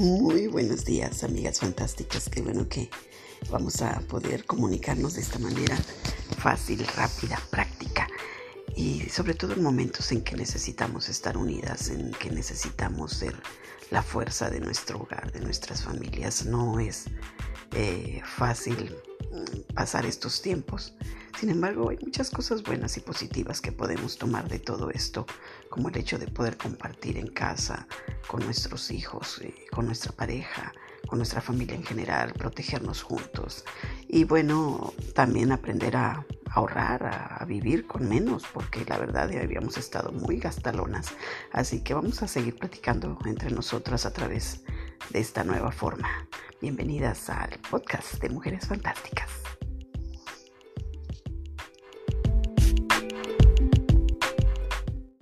Muy buenos días, amigas fantásticas. Qué bueno que vamos a poder comunicarnos de esta manera fácil, rápida, práctica. Y sobre todo en momentos en que necesitamos estar unidas, en que necesitamos ser la fuerza de nuestro hogar, de nuestras familias. No es eh, fácil mm, pasar estos tiempos. Sin embargo, hay muchas cosas buenas y positivas que podemos tomar de todo esto, como el hecho de poder compartir en casa con nuestros hijos, con nuestra pareja, con nuestra familia en general, protegernos juntos y bueno, también aprender a ahorrar, a, vivir con menos, porque la verdad ya habíamos estado muy gastalonas. Así que vamos a seguir platicando entre nosotras a través de esta nueva forma. Bienvenidas al podcast de Mujeres Fantásticas.